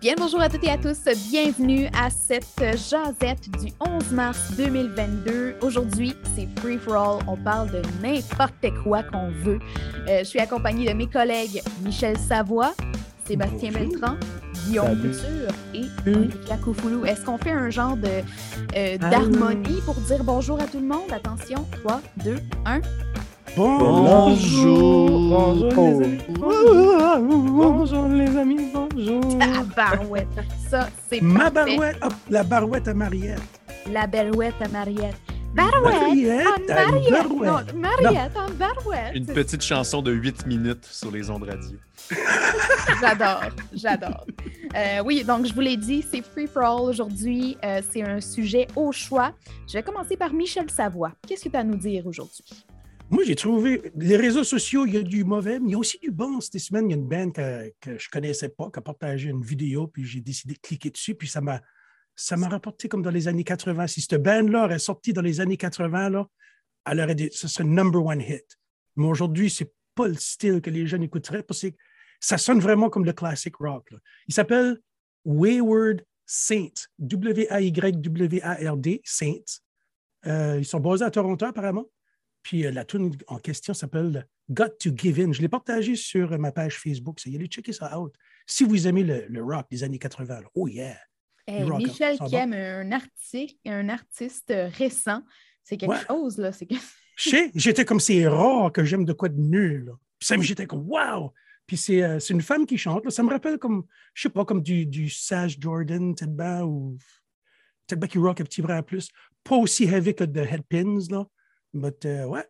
Bien bonjour à toutes et à tous. Bienvenue à cette jasette du 11 mars 2022. Aujourd'hui, c'est Free for All. On parle de n'importe quoi qu'on veut. Euh, je suis accompagnée de mes collègues Michel Savoie, Sébastien Bonjour. Beltran, Guillaume. Couture et. Olivia Koufoulou. Est-ce qu'on fait un genre de euh, d'harmonie pour dire bonjour à tout le monde? Attention, 3, 2, 1. Bonjour. Bonjour, les amis. Bonjour les amis, bonjour. Ah, barouette. Ça, c'est Ma parfait. barouette, hop, la barouette à Mariette. La barouette à Mariette. Barouette Mariette en Mariette. barouette. Non, Mariette en barouette. Une petite chanson de 8 minutes sur les ondes radio. J'adore, j'adore. Euh, oui, donc je vous l'ai dit, c'est Free for All aujourd'hui. Euh, c'est un sujet au choix. Je vais commencer par Michel Savoie. Qu'est-ce que tu as à nous dire aujourd'hui? Moi, j'ai trouvé, les réseaux sociaux, il y a du mauvais, mais il y a aussi du bon. Cette semaine, il y a une band que, je ne connaissais pas qui a partagé une vidéo, puis j'ai décidé de cliquer dessus, puis ça m'a ça m'a rapporté comme dans les années 80. Si cette band-là aurait sorti dans les années 80, là, elle aurait des, ce serait number one hit. Mais aujourd'hui, c'est pas le style que les jeunes écouteraient parce que ça sonne vraiment comme le classic rock. Il s'appelle Wayward Saints, W-A-Y-W-A-R-D, Saints. Euh, ils sont basés à Toronto, apparemment. Puis euh, la tune en question s'appelle Got to Give In. Je l'ai partagé sur euh, ma page Facebook. Ça y est, allez checker ça out. Si vous aimez le, le rock des années 80, là. oh yeah! Hey, rock, Michel qui aime un artiste, un artiste récent, c'est quelque Ouais. chose, là. J'étais comme c'est rare que j'aime de quoi de nul. j'étais comme wow! Puis c'est euh, c'est une femme qui chante. là. Ça me rappelle comme, je sais pas, comme du, du Sage Jordan, peut-être bien, ou peut-être bien qui rock un petit brin en plus. Pas aussi heavy que The Headpins, là. Mais euh, ouais,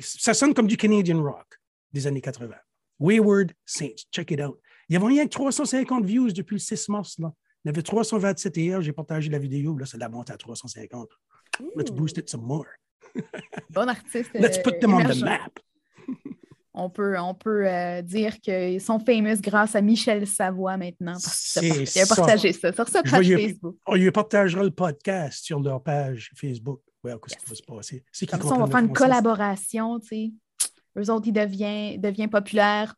ça sonne comme du Canadian rock des années 80. Wayward Saints, check it out. Il y avait rien que 350 views depuis le 6 mars. Là. Il y avait 327 hier, j'ai partagé la vidéo. Là, ça l'a monté à 350. Let's boost it some more. Bon artiste. Let's put them on the map. On peut, on peut euh, dire qu'ils sont famous grâce à Michel Savoie maintenant. Parce il a partagé ça sur sa page Facebook. On lui partagera le podcast sur leur page Facebook. Ouais, qu'est-ce qui va se passer? C'est Comme ça, on va faire une collaboration, tu sais. Eux autres, ils deviennent, deviennent populaires.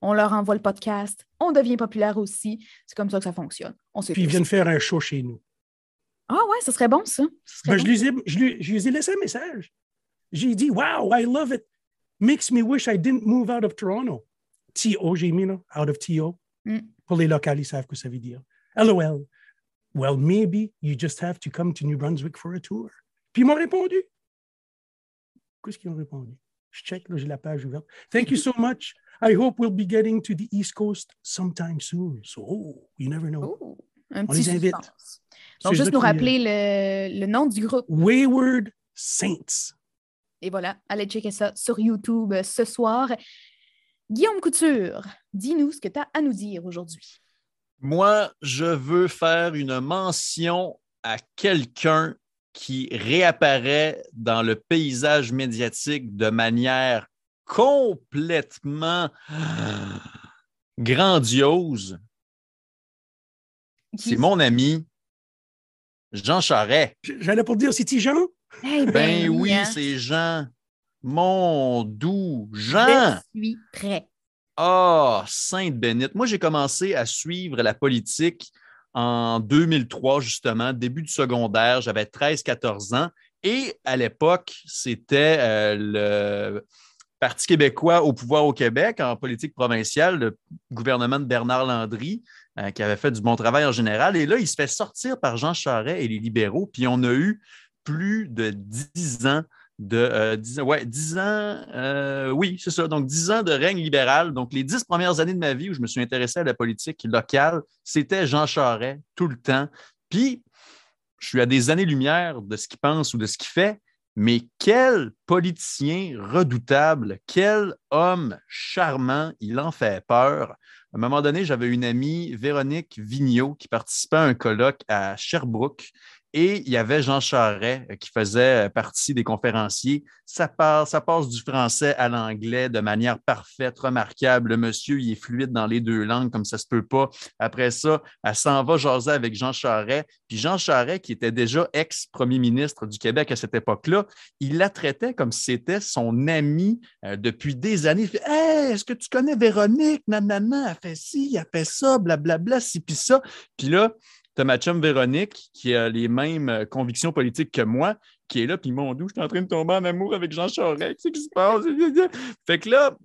On leur envoie le podcast. On devient populaire aussi. C'est comme ça que ça fonctionne. On Puis ils viennent faire un show chez nous. Ah ouais, ça serait bon, ça. Ben, je, lui ai, je, lui, je lui ai laissé un message. J'ai dit, Wow, I love it. Makes me wish I didn't move out of Toronto. T.O., j'ai mis, là, out of T.O. Mm. Pour les locaux, ils savent ce que ça veut dire. LOL. Well, maybe you just have to come to New Brunswick for a tour. Puis ils m'ont répondu. Qu'est-ce qu'ils ont répondu? Je check, là, j'ai la page ouverte. Thank you so much. I hope we'll be getting to the East Coast sometime soon. So, oh, you never know. Oh, un On petit les invite. suspense. Donc, juste nous rappeler le, le nom du groupe. Wayward Saints. Et voilà, allez checker ça sur YouTube ce soir. Guillaume Couture, dis-nous ce que tu as à nous dire aujourd'hui. Moi, je veux faire une mention à quelqu'un qui réapparaît dans le paysage médiatique de manière complètement grandiose. Qui- C'est mon ami Jean Charest. J'allais pour dire, c'est-tu Jean? Eh Ben oui, hein, c'est Jean. Mon doux Je Jean. suis prêt. Ah, Sainte Bénite. Moi, j'ai commencé à suivre la politique en 2003, justement, début du secondaire. J'avais 13-14 ans. Et à l'époque, c'était euh, le Parti québécois au pouvoir au Québec en politique provinciale, le gouvernement de Bernard Landry, euh, qui avait fait du bon travail en général. Et là, il se fait sortir par Jean Charest et les libéraux. Puis on a eu plus de 10 ans de euh, 10, ans- ouais, 10 ans, euh, oui, c'est ça. Donc, 10 ans de règne libéral. Donc, les 10 premières années de ma vie où je me suis intéressé à la politique locale, c'était Jean Charest tout le temps. Puis, je suis à des années-lumière de ce qu'il pense ou de ce qu'il fait, mais quel politicien redoutable, quel homme charmant, il en fait peur. À un moment donné, j'avais une amie, Véronique Vigneault, qui participait à un colloque à Sherbrooke Et il y avait Jean Charret qui faisait partie des conférenciers. Ça, passe, du français à l'anglais de manière parfaite, remarquable. Le monsieur, il est fluide dans les deux langues comme ça se peut pas. Après ça, elle s'en va jaser avec Jean Charret. Puis Jean Charret, qui était déjà ex-premier ministre du Québec à cette époque-là, il la traitait comme si c'était son ami euh, depuis des années. Il Hey, est-ce que tu connais Véronique? Nanana, elle fait ci, elle fait ça, blablabla, ci, puis ça. Puis là, tu as ma chum Véronique qui a les mêmes euh, convictions politiques que moi, qui est là, puis mon doux, je suis en train de tomber en amour avec Jean Charest. Qu'est-ce qui se passe? Fait que là,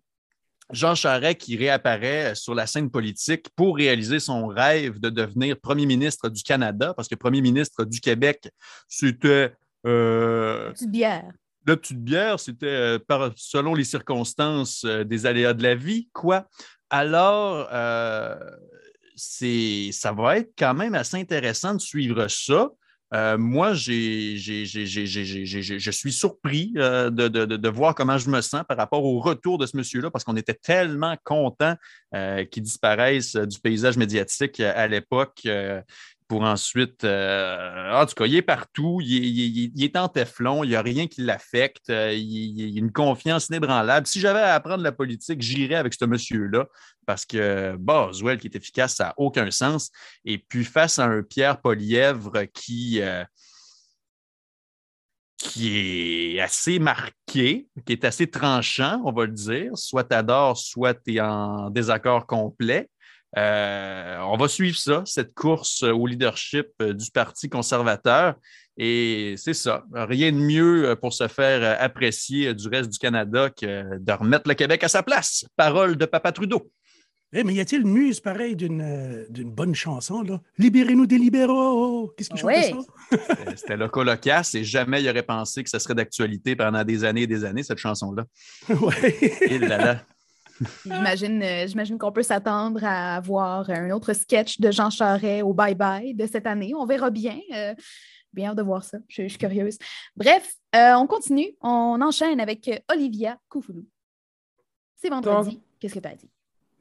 Jean Charest qui réapparaît sur la scène politique pour réaliser son rêve de devenir premier ministre du Canada, parce que premier ministre du Québec, c'était. Euh, petite bière. La petite bière, c'était euh, selon les circonstances euh, des aléas de la vie, quoi. Alors, c'est, ça va être quand même assez intéressant de suivre ça. Euh, moi, j'ai, je suis surpris euh, de, de, voir comment je me sens par rapport au retour de ce monsieur-là, parce qu'on était tellement content euh, qu'il disparaisse du paysage médiatique à l'époque pour ensuite. Euh, en tout cas, il est partout, il est, en téflon, il n'y a rien qui l'affecte, euh, il, a une confiance inébranlable. Si j'avais à apprendre la politique, j'irais avec ce monsieur-là parce que Boswell, qui est efficace, ça n'a aucun sens. Et puis, face à un Pierre Polièvre qui. Euh, qui est assez marqué, qui est assez tranchant, on va le dire. Soit tu adores, soit tu es en désaccord complet. Euh, on va suivre ça, cette course au leadership euh, du Parti conservateur. Et c'est ça. Rien de mieux pour se faire apprécier du reste du Canada que de remettre le Québec à sa place. Parole de Papa Trudeau. Eh, mais y a-t-il une muse pareille d'une, bonne chanson, là? Libérez-nous des libéraux! Qu'est-ce qu'il oui. ça? C'était le colocasse et jamais il aurait pensé que ça serait d'actualité pendant des années et des années, cette chanson-là. Oui. J'imagine, euh, j'imagine qu'on peut s'attendre à avoir un autre sketch de Jean Charest au Bye Bye de cette année. On verra bien. Euh, bien hâte de voir ça. Je, suis curieuse. Bref, euh, on continue. On enchaîne avec Olivia Koufoulou. C'est vendredi. Qu'est-ce que tu as dit?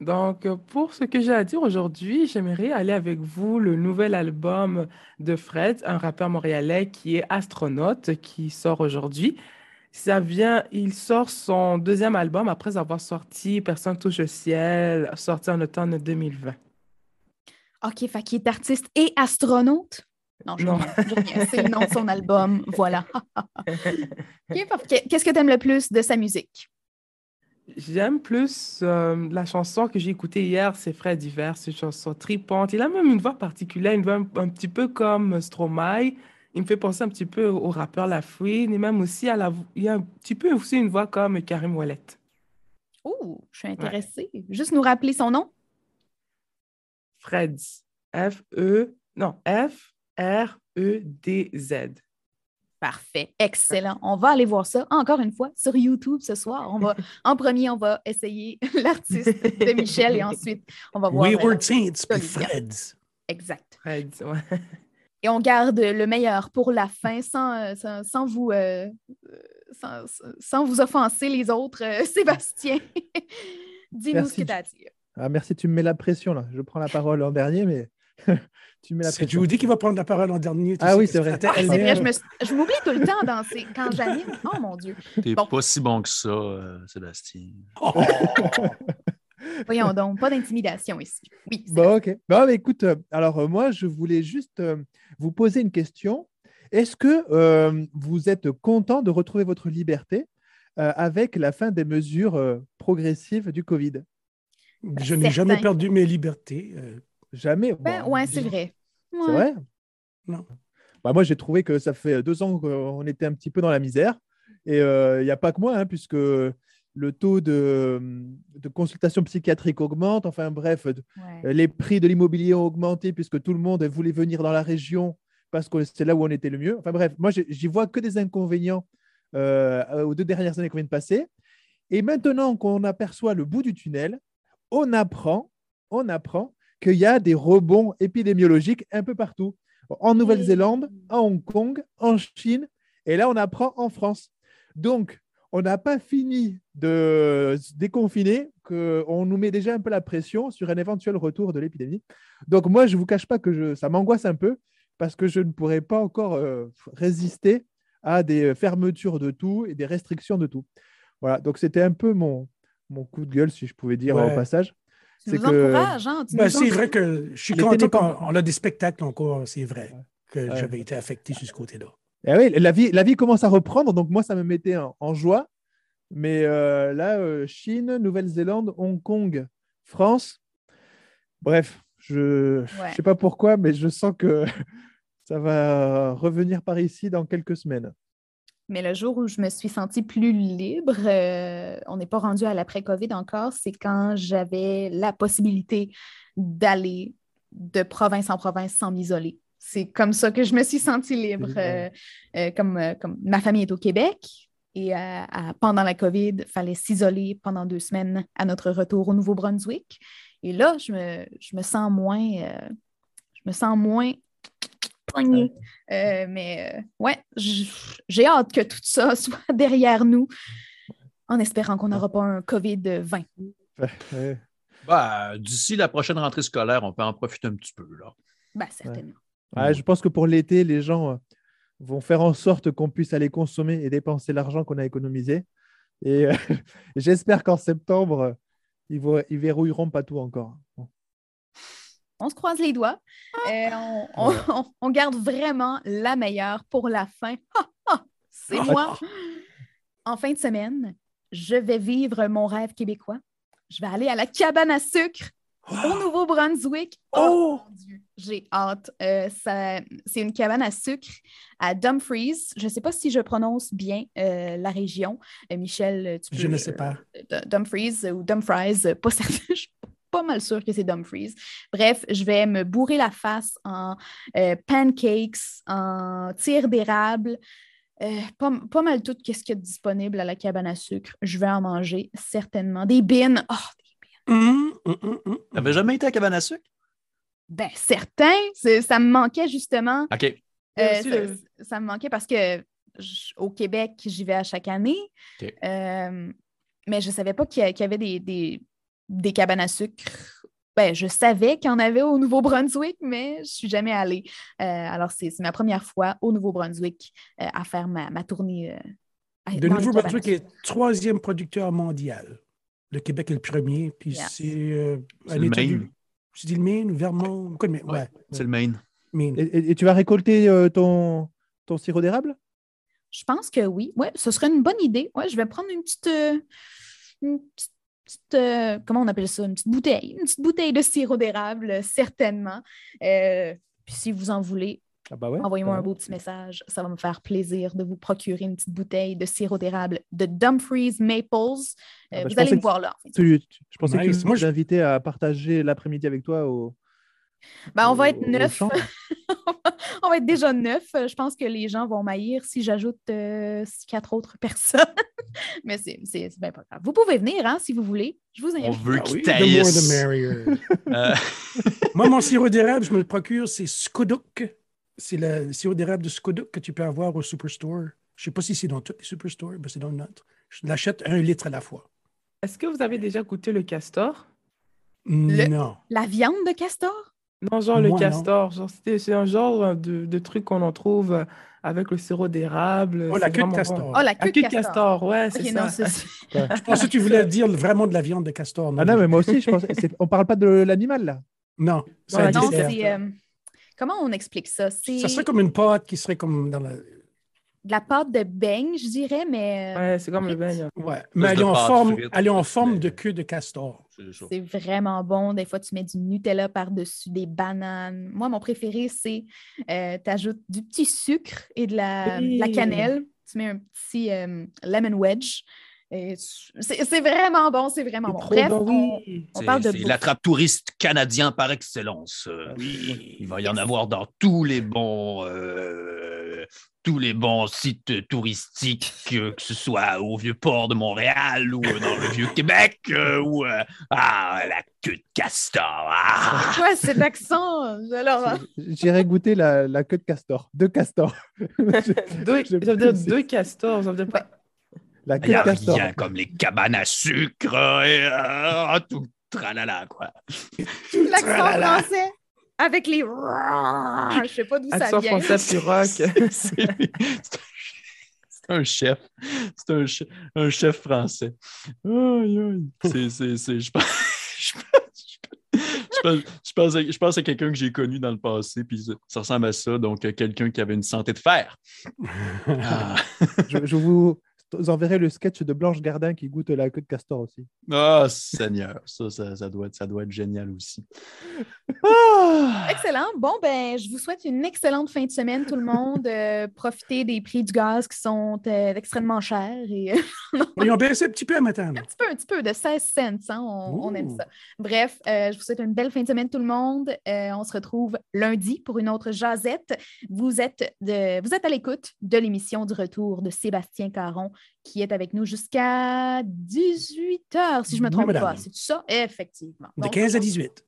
Donc, pour ce que j'ai à dire aujourd'hui, j'aimerais aller avec vous le nouvel album de Fred, un rappeur montréalais qui est astronaute, qui sort aujourd'hui. Ça vient, il sort son deuxième album après avoir sorti Personne touche le ciel, sorti en automne 2020. OK, fait qu'il est artiste et astronaute? Non, je non. C'est le nom de son album. Voilà. Qu'est-ce que tu aimes le plus de sa musique? J'aime plus euh, la chanson que j'ai écoutée hier, c'est Fred Divers, c'est une chanson tripante. Il a même une voix particulière, une voix un, petit peu comme Stromae. Il me fait penser un petit peu au rappeur La Fouine et même aussi à la. Il y a un petit peu aussi une voix comme Karim Ouellet. Oh, je suis intéressée. Juste nous rappeler son nom? Fred. F-E. Non, F-R-E-D-Z. Parfait, excellent. On va aller voir ça encore une fois sur YouTube ce soir. On va, en premier, on va essayer l'artiste de Michel et ensuite on va voir. Wayward Saints, Freds. Exact. Freds, ouais et on garde le meilleur pour la fin sans, euh, sans, vous, euh, sans, vous offenser les autres. Euh, Sébastien, dis-nous ce que tu as à dire. Ah, merci, tu me mets la pression là. Je prends la parole en dernier, mais tu me mets la pression. C'est Judy qui va prendre la parole en dernier. Ah oui, c'est vrai. Ah, c'est vrai, je, m'oublie tout le temps dans quand j'anime. Oh mon Dieu. T'es bon. pas si bon que ça, Sébastien. Oh. Voyons donc, pas d'intimidation ici. Oui. Bon, OK. Bon, écoute, alors moi, je voulais juste vous poser une question. Est-ce que euh, vous êtes content de retrouver votre liberté euh, avec la fin des mesures euh, progressives du Covid? Je n'ai jamais perdu mes libertés. Jamais ben, Oui, c'est vrai. C'est vrai? Non. Bah, moi, j'ai trouvé que ça fait deux ans qu'on était un petit peu dans la misère. Et il n'y a pas que moi, hein, puisque le taux de, consultation psychiatrique augmente. Enfin bref, euh, les prix de l'immobilier ont augmenté puisque tout le monde voulait venir dans la région parce que c'est là où on était le mieux. Enfin bref, moi, j'y vois que des inconvénients euh, aux deux dernières années qu'on vient de passer. Et maintenant qu'on aperçoit le bout du tunnel, on apprend, on apprend qu'il y a des rebonds épidémiologiques un peu partout. En Nouvelle-Zélande, à Hong Kong, en Chine, et là, on apprend en France. Donc, on n'a pas fini de se déconfiner, qu'on nous met déjà un peu la pression sur un éventuel retour de l'épidémie. Donc moi, je ne vous cache pas que ça m'angoisse un peu, parce que je ne pourrais pas encore euh, résister à des fermetures de tout et des restrictions de tout. Voilà, donc c'était un peu mon, mon coup de gueule, si je pouvais dire Ouais. au passage. C'est que- hein? Ben, c'est vrai que je suis content qu'on on a des spectacles encore, c'est vrai, que Ouais. j'avais été affecté sur ce côté-là. Eh oui, la vie, la vie commence à reprendre, donc moi, ça me mettait en, en joie. Mais euh, là, euh, Chine, Nouvelle-Zélande, Hong Kong, France, bref, je ne Ouais. sais pas pourquoi, mais je sens que ça va revenir par ici dans quelques semaines. Mais le jour où je me suis sentie plus libre, euh, on n'est pas rendu à l'après-COVID encore, c'est quand j'avais la possibilité d'aller de province en province sans m'isoler. C'est comme ça que je me suis sentie libre. euh, euh, comme, euh, comme ma famille est au Québec et euh, à- pendant la COVID, il fallait s'isoler pendant deux semaines à notre retour au Nouveau-Brunswick. Et là, je me, je me sens moins, euh, je me sens moins poignée. Euh, mais euh, ouais, j'ai hâte que tout ça soit derrière nous, en espérant qu'on n'aura pas un COVID-20. Ouais. Bah, D'ici la prochaine rentrée scolaire, on peut en profiter un petit peu. Là. Ben, certainement. Ouais, je pense que pour l'été, les gens euh, vont faire en sorte qu'on puisse aller consommer et dépenser l'argent qu'on a économisé. Et euh, j'espère qu'en septembre, euh, ils, ils verrouilleront pas tout encore. Bon. On se croise les doigts. Euh, on, on- on- on garde vraiment la meilleure pour la fin. C'est moi. En fin de semaine, je vais vivre mon rêve québécois. Je vais aller à la cabane à sucre au Nouveau-Brunswick. Oh! mon Dieu, j'ai hâte. Euh, ça- c'est une cabane à sucre à Dumfries. Je ne sais pas si je prononce bien euh, la région. Euh, Michel, tu peux... Je ne sais pas. Dumfries ou Dumfries, pas certain. Je suis pas mal sûre que c'est Dumfries. Bref, je vais me bourrer la face en pancakes, en tir d'érable. euh, pas, pas mal tout ce qu'il y a de disponible à la cabane à sucre. Je vais en manger certainement. Des bines. Oh, Hum, hum, hum. T'avais jamais été à cabane à sucre? Ben, certain, c'est- ça me manquait justement. OK. Euh, ça, le- ça me manquait parce que au Québec, j'y vais à chaque année. OK. Euh, mais je ne savais pas qu'il y avait des, des, des cabanes à sucre. Ben, je savais qu'il y en avait au Nouveau-Brunswick, mais je ne suis jamais allée. Euh, alors, c'est c'est ma première fois au Nouveau-Brunswick euh, à faire ma, ma tournée. euh, à- Le Nouveau-Brunswick est troisième producteur mondial. Le Québec est le premier, puis c'est euh, C'est le Maine. Je dis le Maine, Vermont? Ouais, C'est le Maine. Maine. Et, tu vas récolter euh, ton, ton sirop d'érable? Je pense que oui. Ouais, ce serait une bonne idée. Ouais, je vais prendre une petite. euh, une petite- petite, euh, comment on appelle ça? Une petite bouteille. Une petite bouteille de sirop d'érable, certainement. Euh, puis si vous en voulez, Ah bah ouais, envoyez-moi un beau petit message. Ça va me faire plaisir de vous procurer une petite bouteille de sirop d'érable de Dumfries Maples. Euh, Ah bah, je vous allez me voir là. en fait. Tu- tu- je pensais que Nice. Moi, je- invitais à partager l'après-midi avec toi au. Ben, on va être neuf. on va être déjà neuf. Euh, Je pense que les gens vont m'haïr si j'ajoute euh, quatre autres personnes. Mais c'est c'est- c'est bien pas grave. Vous pouvez venir hein, si vous voulez. Je vous On invite. veut Ah qu'ils taillissent. merrier. Euh, Moi, mon sirop d'érable, je me le procure, c'est Skoduk. C'est le sirop d'érable de Skoduk que tu peux avoir au Superstore. Je ne sais pas si c'est dans tous les Superstores, mais c'est dans le nôtre. Je l'achète un litre à la fois. Est-ce que vous avez déjà goûté le castor? Le- Non. La viande de castor? Non, genre le Moi, non. castor. Genre, c'est un genre de, de truc qu'on en trouve euh, avec le sirop d'érable. Oh, la C'est queue de castor. bon. Oh, la La queue queue de de castor. castor, ouais, c'est ça. non, c'est- Je pensais que tu voulais dire vraiment de la viande de castor. Ah non, mais moi aussi, je c'est- On parle pas de l'animal là. Non, Non, Non, c'est. euh, comment on explique ça? Ça serait comme une pâte qui serait comme dans la. de la pâte de beigne, je dirais, mais euh, Ouais, c'est comme le beigne. Ouais. Mais elle est en pâte forme, frite, elle est en forme mais- de queue de castor. c'est vraiment bon. Des fois, tu mets du Nutella par-dessus des bananes. Moi, mon préféré, c'est tu ajoutes du petit sucre et de la, de la cannelle. Tu mets un petit euh, lemon wedge. C'est c'est vraiment bon, c'est vraiment C'est bon. Bref, bon, on, on C'est- parle de C'est l'attrape-touriste canadien par excellence. Euh, Oui. Il va y en avoir dans tous les bons, euh, tous les bons sites touristiques, que, que ce soit au Vieux-Port de Montréal ou euh, dans le Vieux-Québec euh, ou euh, ah, la queue de castor. Ah! Quoi, cet accent? Alors, J'irais goûter la, la queue de castor. De castor. Deux, Je- ça veut dire deux castors. Ça veut dire pas... La de a castor. rien comme les cabanes à sucre et euh, tout tralala, quoi. l'accent français. avec les. Je sais pas d'où ça Accent vient. français puis rock. C'est c'est un chef. C'est un, che- un chef français. Aïe, aïe. C'est- c'est- c'est- je pense- je pense- je pense- à- je pense à quelqu'un que j'ai connu dans le passé, puis ça, ça ressemble à ça. Donc, euh, quelqu'un qui avait une santé de fer. Ah, Je, je vous enverrai le sketch de Blanche Gardin qui goûte la queue de castor aussi. Ah, Seigneur, ça, ça, ça doit être, ça doit être génial aussi. Ah! Excellent. Bon, ben, je vous souhaite une excellente fin de semaine, tout le monde. Euh, profitez des prix du gaz qui sont euh, extrêmement chers et Ils ont baissé un petit peu à matin. là. un petit peu, un petit peu, de 16 cents. hein, on, on aime ça. Bref, euh, je vous souhaite une belle fin de semaine, tout le monde. Euh, on se retrouve lundi pour une autre jasette. Vous êtes, de, vous êtes à l'écoute de l'émission du retour de Sébastien Caron qui est avec nous jusqu'à 18 h, si je ne me trompe pas. C'est ça? Effectivement. De Donc, 15 à 18.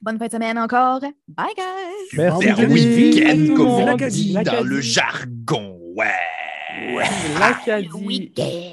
Bonne fin de semaine encore. Bye, guys! Merci, Julie. week-end, comme on L'Acadie. dit dans le jargon. Ouais. L'Acadie. Week-end!